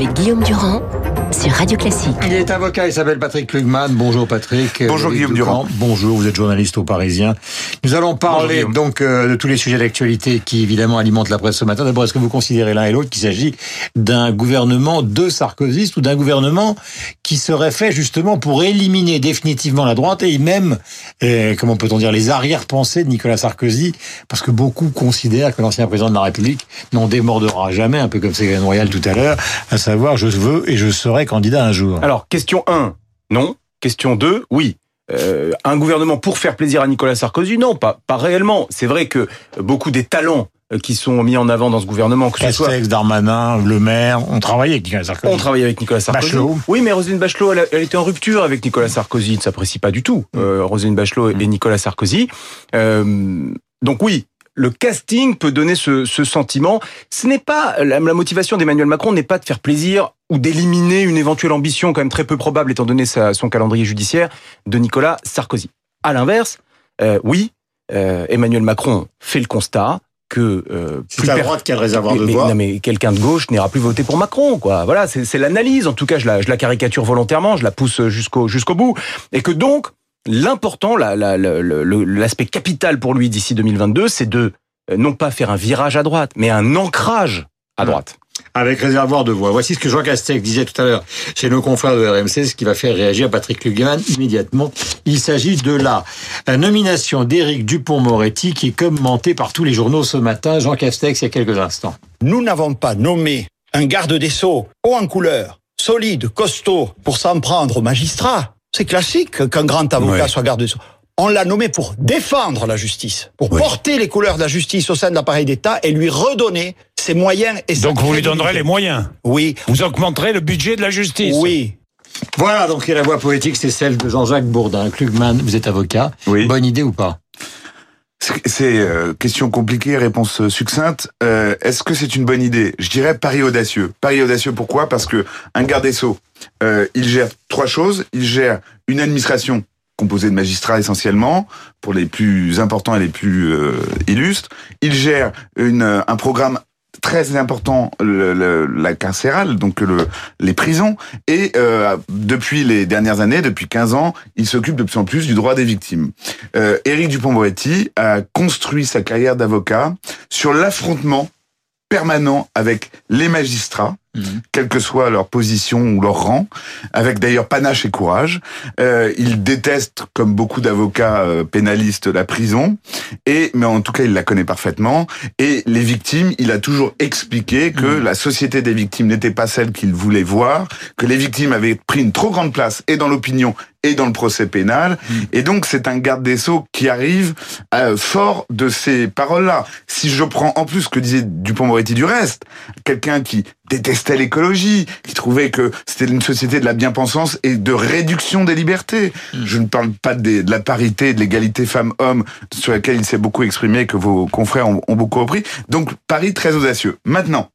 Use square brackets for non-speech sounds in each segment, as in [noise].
avec Guillaume Durand Radio Classique. Il est avocat, il s'appelle Patrick Klugman. Bonjour Patrick. Bonjour Guillaume Durand. Bonjour, vous êtes journaliste au Parisien. Nous allons parler donc euh, de tous les sujets d'actualité qui évidemment alimentent la presse ce matin. D'abord, est-ce que vous considérez l'un et l'autre qu'il s'agit d'un gouvernement de Sarkozy ou d'un gouvernement qui serait fait justement pour éliminer définitivement la droite et même, euh, comment peut-on dire, les arrière-pensées de Nicolas Sarkozy? Parce que beaucoup considèrent que l'ancien président de la République n'en démordera jamais, un peu comme Ségolène Royal tout à l'heure, à savoir je veux et je serai candidat un jour Alors, question 1, non. Question 2, oui. Euh, un gouvernement pour faire plaisir à Nicolas Sarkozy Non, pas, pas réellement. C'est vrai que beaucoup des talents euh, qui sont mis en avant dans ce gouvernement, que ce soit Darmanin, Le Maire, on travaillait avec Nicolas Sarkozy. On travaillait avec Nicolas Sarkozy. Bachelot. Oui, mais Roselyne Bachelot, elle, était en rupture avec Nicolas Sarkozy. Ne s'apprécie pas du tout, euh, Roselyne Bachelot et mm. Nicolas Sarkozy. Euh, donc oui, le casting peut donner ce, sentiment. Ce n'est pas la, motivation d'Emmanuel Macron n'est pas de faire plaisir ou d'éliminer une éventuelle ambition quand même très peu probable étant donné son calendrier judiciaire de Nicolas Sarkozy. À l'inverse, euh, oui, euh, Emmanuel Macron fait le constat que euh, c'est la droite qui a le réservoir de voix. Non mais quelqu'un de gauche n'ira plus voter pour Macron, quoi. Voilà, c'est l'analyse. En tout cas, je la, je la caricature volontairement, je la pousse jusqu'au jusqu'au bout, et que donc L'important, l'aspect capital pour lui d'ici 2022, c'est de euh, non pas faire un virage à droite, mais un ancrage à droite. Avec réservoir de voix. Voici ce que Jean Castex disait tout à l'heure chez nos confrères de RMC, ce qui va faire réagir Patrick Lugeman immédiatement. Il s'agit de la nomination d'Éric Dupont-Moretti qui est commentée par tous les journaux ce matin. Jean Castex, il y a quelques instants. Nous n'avons pas nommé un garde des Sceaux haut en couleur, solide, costaud, pour s'en prendre aux magistrats. C'est classique qu'un grand avocat soit garde sceaux. On l'a nommé pour défendre la justice, pour porter les couleurs de la justice au sein de l'appareil d'État et lui redonner ses moyens et Donc vous lui donnerez les moyens Oui. Vous augmenterez le budget de la justice Oui. Voilà, donc la voix poétique, c'est celle de Jean-Jacques Bourdin. Klugman, vous êtes avocat. Oui. Bonne idée ou pas? C'est euh, question compliquée, réponse succincte. Euh, Est-ce que c'est une bonne idée? Je dirais pari audacieux. Pari audacieux pourquoi? Parce que un garde des sceaux, euh, il gère trois choses. Il gère une administration composée de magistrats essentiellement, pour les plus importants et les plus euh, illustres. Il gère une, un programme très important le, la carcérale, donc le, les prisons. Et euh, depuis les dernières années, depuis 15 ans, il s'occupe de plus en plus du droit des victimes. Euh, Éric Dupont-Moretti a construit sa carrière d'avocat sur l'affrontement permanent avec les magistrats, Mhm. quelle que soit leur position ou leur rang, avec d'ailleurs panache et courage. Euh, il déteste, comme beaucoup d'avocats euh, pénalistes, la prison, et mais en tout cas il la connaît parfaitement. Et les victimes, il a toujours expliqué que mhm. la société des victimes n'était pas celle qu'il voulait voir, que les victimes avaient pris une trop grande place et dans l'opinion et dans le procès pénal. Mhm. Et donc c'est un garde des sceaux qui arrive euh, fort de ces paroles-là. Si je prends en plus ce que disait Dupont-Moretti du reste, quelqu'un qui détestait l'écologie, qui trouvait que c'était une société de la bien-pensance et de réduction des libertés. Hmm. Je ne parle pas de, la parité, de l'égalité femmes-hommes, sur laquelle il s'est beaucoup exprimé, que vos confrères ont, ont beaucoup repris. Donc, Paris très audacieux. Maintenant,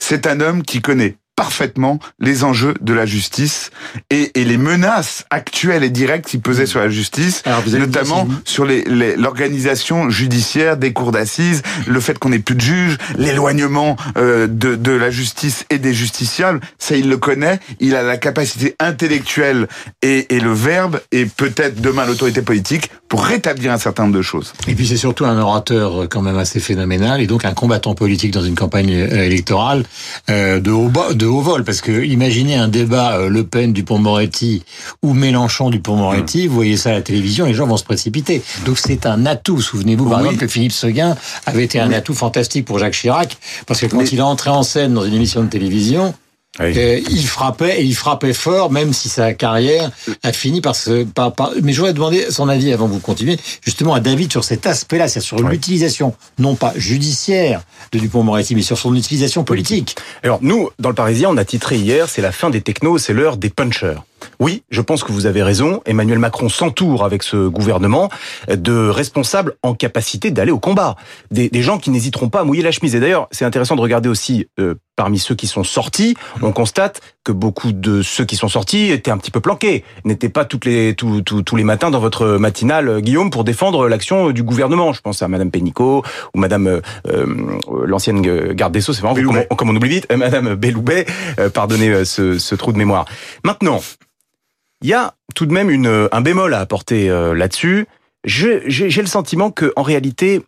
c'est un homme qui connaît parfaitement les enjeux de la justice et, et, les menaces actuelles et directes qui pesaient sur la justice, notamment sur l'organisation judiciaire des cours d'assises, le fait qu'on n'ait plus de juges, l'éloignement euh, de, de la justice et des justiciables. Ça, il le connaît. Il a la capacité intellectuelle et, et le verbe et peut-être demain l'autorité politique pour rétablir un certain nombre de choses. Et puis c'est surtout un orateur quand même assez phénoménal et donc un combattant politique dans une campagne euh, électorale euh, de haut de haut vol, parce que imaginez un débat euh, Le Pen du Pont-Moretti ou Mélenchon du Pont-Moretti, mmh. vous voyez ça à la télévision, les gens vont se précipiter. Donc c'est un atout. Souvenez-vous par exemple que Philippe Seguin avait été un atout fantastique pour Jacques Chirac, parce que quand il est entré en scène dans une émission de télévision, euh, il frappait et il frappait fort, même si sa carrière a fini par se. Par, par... Mais j'aurais demandé son avis avant que vous continuez, justement à David sur cet aspect-là, c'est sur l'utilisation, non pas judiciaire de Dupont-Moretti, mais sur son utilisation politique. Alors nous, dans le Parisien, on a titré hier, c'est la fin des technos, c'est l'heure des punchers. Oui, je pense que vous avez raison. Emmanuel Macron s'entoure avec ce gouvernement de responsables en capacité d'aller au combat. Des, gens qui n'hésiteront pas à mouiller la chemise. Et d'ailleurs, c'est intéressant de regarder aussi euh, parmi ceux qui sont sortis, on constate que beaucoup de ceux qui sont sortis étaient un petit peu planqués, n'étaient pas toutes les, tous, les matins dans votre matinale, Guillaume, pour défendre l'action du gouvernement. Je pense à Madame Pénicaud ou Madame euh, euh l'ancienne garde des Sceaux, c'est vraiment comme, on oublie vite, euh, [laughs] Madame Belloubet, euh, pardonnez euh, ce, ce, trou de mémoire. Maintenant, il y a tout de même une, un bémol à apporter là-dessus. J'ai le sentiment que en réalité,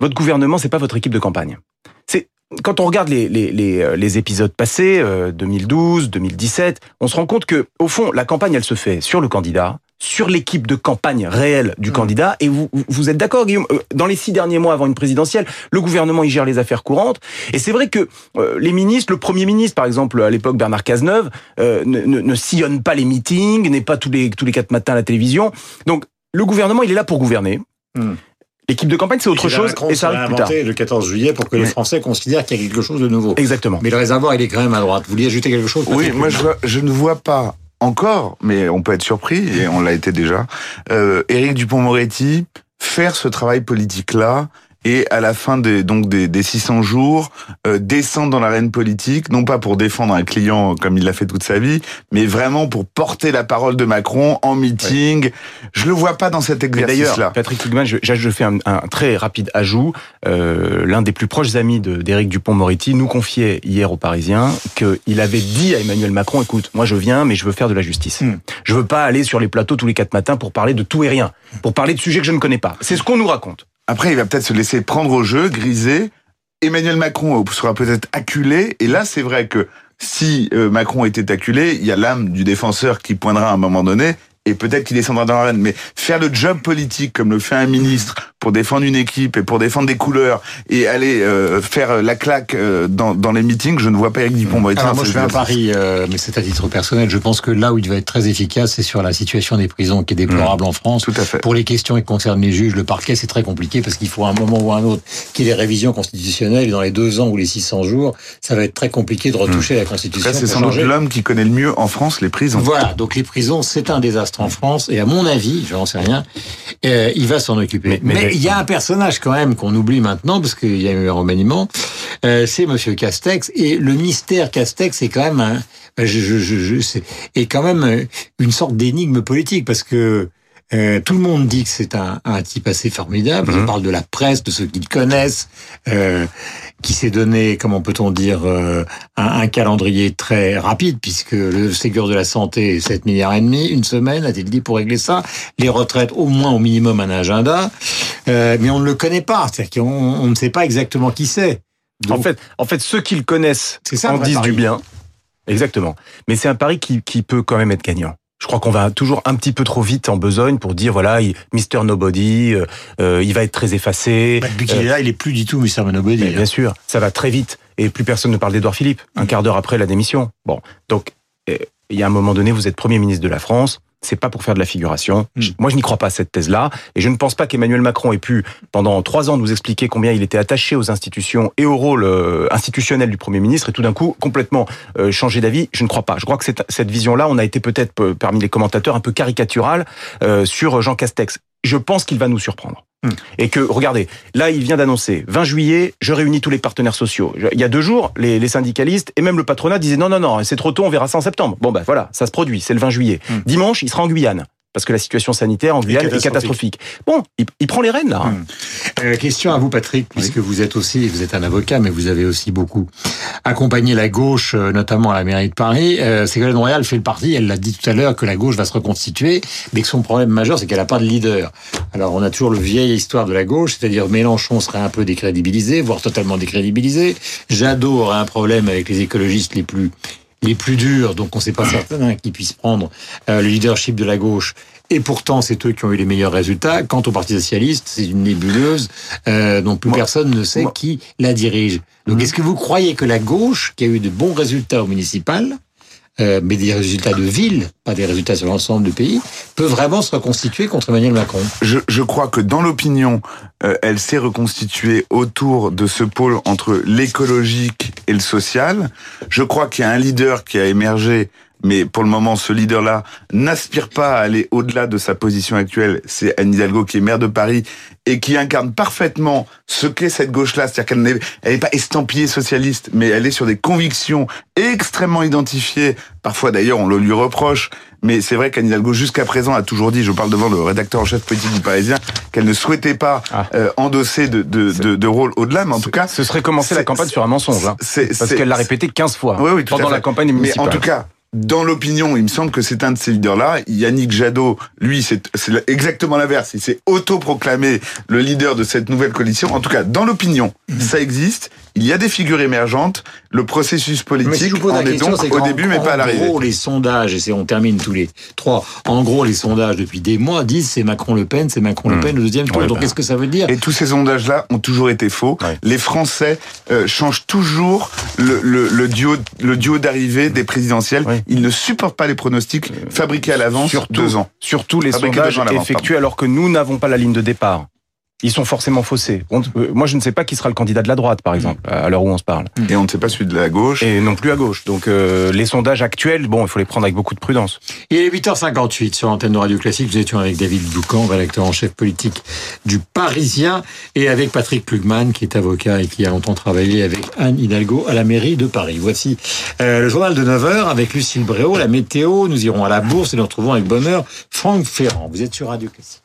votre gouvernement, c'est pas votre équipe de campagne. C'est quand on regarde les, les, les, les épisodes passés, 2012, 2017, on se rend compte que, au fond, la campagne, elle se fait sur le candidat, sur l'équipe de campagne réelle du mmh. candidat. Et vous, vous êtes d'accord, Guillaume euh, Dans les six derniers mois avant une présidentielle, le gouvernement il gère les affaires courantes. Et c'est vrai que euh, les ministres, le premier ministre, par exemple, à l'époque Bernard Cazeneuve, euh, ne, ne, ne, sillonne pas les meetings, n'est pas tous les tous les quatre matins à la télévision. Donc le gouvernement, il est là pour gouverner. Mmh. L'équipe de campagne, c'est autre chose, et ça arrive plus tard. le 14 juillet pour que les Français considèrent qu'il y a quelque chose de nouveau. Exactement. Mais le réservoir, il est quand même à droite. Vous vouliez ajouter quelque chose Oui, moi je, vois, je ne vois pas encore, mais on peut être surpris, et on l'a été déjà, euh, Éric Dupont-Moretti faire ce travail politique-là et à la fin des donc des, des 600 jours euh, descendre dans l'arène politique non pas pour défendre un client comme il l'a fait toute sa vie mais vraiment pour porter la parole de Macron en meeting. Ouais. je le vois pas dans cet exercice là Patrick Hugman je, je fais un, un, très rapide ajout. Euh, l'un des plus proches amis d'Éric Dupont-Moretti nous confiait hier aux Parisiens qu'il avait dit à Emmanuel Macron écoute moi je viens mais je veux faire de la justice. Hmm. je veux pas aller sur les plateaux tous les quatre matins pour parler de tout et rien pour parler de sujets que je ne connais pas. C'est ce qu'on nous raconte après, il va peut-être se laisser prendre au jeu, griser. Emmanuel Macron sera peut-être acculé. Et là, c'est vrai que si euh, Macron était acculé, il y a l'âme du défenseur qui poindra à un moment donné et peut-être qu'il descendra dans l'arène. Mais faire le job politique comme le fait un ministre pour défendre une équipe et pour défendre des couleurs et aller euh, faire la claque euh, dans, dans les meetings, je ne vois pas Eric Dupont-Moretti. moi, je fais un pari, euh, mais c'est à titre personnel. Je pense que là où il va être très efficace, c'est sur la situation des prisons qui est déplorable mmh. en France. Tout à fait. Pour les questions qui concernent les juges, le parquet, c'est très compliqué parce qu'il faut à un moment ou à un autre qu'il y ait des révisions constitutionnelles. Et dans les deux ans ou les 600 jours, ça va être très compliqué de retoucher mmh. la Constitution. C'est sans doute l'homme qui connaît le mieux en France les prisons. Voilà, donc les prisons, c'est un désastre en France. Et à mon avis, je n'en sais rien, euh, il va s'en occuper. Mais, mais, mais il y a un personnage quand même qu'on oublie maintenant parce qu'il y a eu un remaniement. Euh, c'est Monsieur Castex et le mystère Castex est quand même un, je, je, je, je c'est, est quand même une sorte d'énigme politique parce que euh, tout le monde dit que c'est un, un, type assez formidable. Mmh. On parle de la presse, de ceux qui le connaissent, euh, qui s'est donné, comment peut-on dire, euh, un, un, calendrier très rapide, puisque le Ségur de la santé, 7 milliards et demi, une semaine, a-t-il dit, pour régler ça. Les retraites, au moins, au minimum, un agenda. Euh, mais on ne le connaît pas. C'est-à-dire qu'on on ne sait pas exactement qui c'est. En fait, en fait, ceux qui le connaissent ça, en disent pari. du bien. Exactement. Mais c'est un pari qui, qui peut quand même être gagnant. Je crois qu'on va toujours un petit peu trop vite en besogne pour dire voilà, Mister Nobody, euh, euh, il va être très effacé. Bah, depuis qu'il euh, est là, il est plus du tout Mister Nobody. Bien sûr, ça va très vite et plus personne ne parle d'Edouard Philippe. Un quart d'heure après la démission. Bon, donc il y a un moment donné, vous êtes premier ministre de la France c'est pas pour faire de la figuration. Mmh. Moi, je n'y crois pas à cette thèse-là, et je ne pense pas qu'Emmanuel Macron ait pu, pendant trois ans, nous expliquer combien il était attaché aux institutions et au rôle euh, institutionnel du Premier ministre, et tout d'un coup, complètement euh, changer d'avis. Je ne crois pas. Je crois que cette, cette vision-là, on a été peut-être euh, parmi les commentateurs un peu caricatural euh, sur Jean Castex. Je pense qu'il va nous surprendre. Hum. Et que, regardez, là, il vient d'annoncer, 20 juillet, je réunis tous les partenaires sociaux. Il y a deux jours, les, les syndicalistes et même le patronat disaient non, non, non, c'est trop tôt, on verra ça en septembre. Bon, ben voilà, ça se produit, c'est le 20 juillet. Hum. Dimanche, il sera en Guyane parce que la situation sanitaire en Guyane est catastrophique. Bon, il, il, prend les rênes là. Hum. Euh, question à vous, Patrick, puisque oui. vous êtes aussi, vous êtes un avocat, mais vous avez aussi beaucoup accompagné la gauche, euh, notamment à la mairie de Paris. Euh, Ségolène Royal fait le parti. Elle l'a dit tout à l'heure que la gauche va se reconstituer, mais que son problème majeur, c'est qu'elle n'a pas de leader. Alors, on a toujours le vieille histoire de la gauche, c'est-à-dire Mélenchon serait un peu décrédibilisé, voire totalement décrédibilisé. Jadot aurait un problème avec les écologistes les plus les plus durs, donc on ne sait pas [coughs] certain hein, qu'ils puissent prendre euh, le leadership de la gauche. Et pourtant, c'est eux qui ont eu les meilleurs résultats. Quant au Parti socialiste, c'est une nébuleuse euh, dont plus moi, personne ne sait moi. qui la dirige. Donc, mmh. est-ce que vous croyez que la gauche, qui a eu de bons résultats au municipal, euh, mais des résultats de ville, pas des résultats sur l'ensemble du pays, peut vraiment se reconstituer contre Emmanuel Macron je, crois que dans l'opinion, euh, elle s'est reconstituée autour de ce pôle entre l'écologique et le social. Je crois qu'il y a un leader qui a émergé mais pour le moment, ce leader-là n'aspire pas à aller au-delà de sa position actuelle. C'est Anne Hidalgo qui est maire de Paris et qui incarne parfaitement ce qu'est cette gauche-là. C'est-à-dire qu'elle n'est, elle pas estampillée socialiste, mais elle est sur des convictions extrêmement identifiées. Parfois, d'ailleurs, on le lui reproche. Mais c'est vrai qu'Anne Hidalgo, jusqu'à présent, a toujours dit, je parle devant le rédacteur en chef politique du Parisien, qu'elle ne souhaitait pas Ah. euh, endosser de, de, de, de rôle au-delà. Mais en tout cas, Ce serait commencer la campagne sur un mensonge. Hein, parce qu'elle l'a répété 15 fois Oui, oui, pendant la campagne Mais municipale. en tout cas, dans l'opinion, il me semble que c'est un de ces leaders-là. Yannick Jadot, lui, c'est exactement l'inverse. Il s'est autoproclamé le leader de cette nouvelle coalition. En tout cas, dans l'opinion, Mhm. ça existe. Il y a des figures émergentes. Le processus si politique en est question, donc au début, mais pas à En l'arrivée. gros, les sondages, et c'est on termine tous les trois. En gros, les sondages depuis des mois disent c'est Macron-Le Pen, c'est Macron-Le Pen au deuxième tour. Ouais, Donc bah. qu'est-ce que ça veut dire Et tous ces sondages-là ont toujours été faux. Ouais. Les Français euh, changent toujours le, le, le duo, le duo d'arrivée des présidentielles. Ouais. Ils ne supportent pas les pronostics fabriqués à l'avance surtout, deux ans. surtout les sondages effectués alors que nous n'avons pas la ligne de départ. Ils sont forcément faussés. On- euh, moi, je ne sais pas qui sera le candidat de la droite, par exemple, à l'heure où on se parle. Et on ne sait pas celui de la gauche. Et non plus à gauche. Donc, euh, les sondages actuels, bon, il faut les prendre avec beaucoup de prudence. Il est 8h58 sur l'antenne de Radio Classique. Nous étions avec David Boucan, rédacteur en chef politique du Parisien, et avec Patrick Plugman, qui est avocat et qui a longtemps travaillé avec Anne Hidalgo à la mairie de Paris. Voici euh, le journal de 9h avec Lucille Bréau, la météo. Nous irons à la bourse et nous retrouvons avec bonheur Franck Ferrand. Vous êtes sur Radio Classique.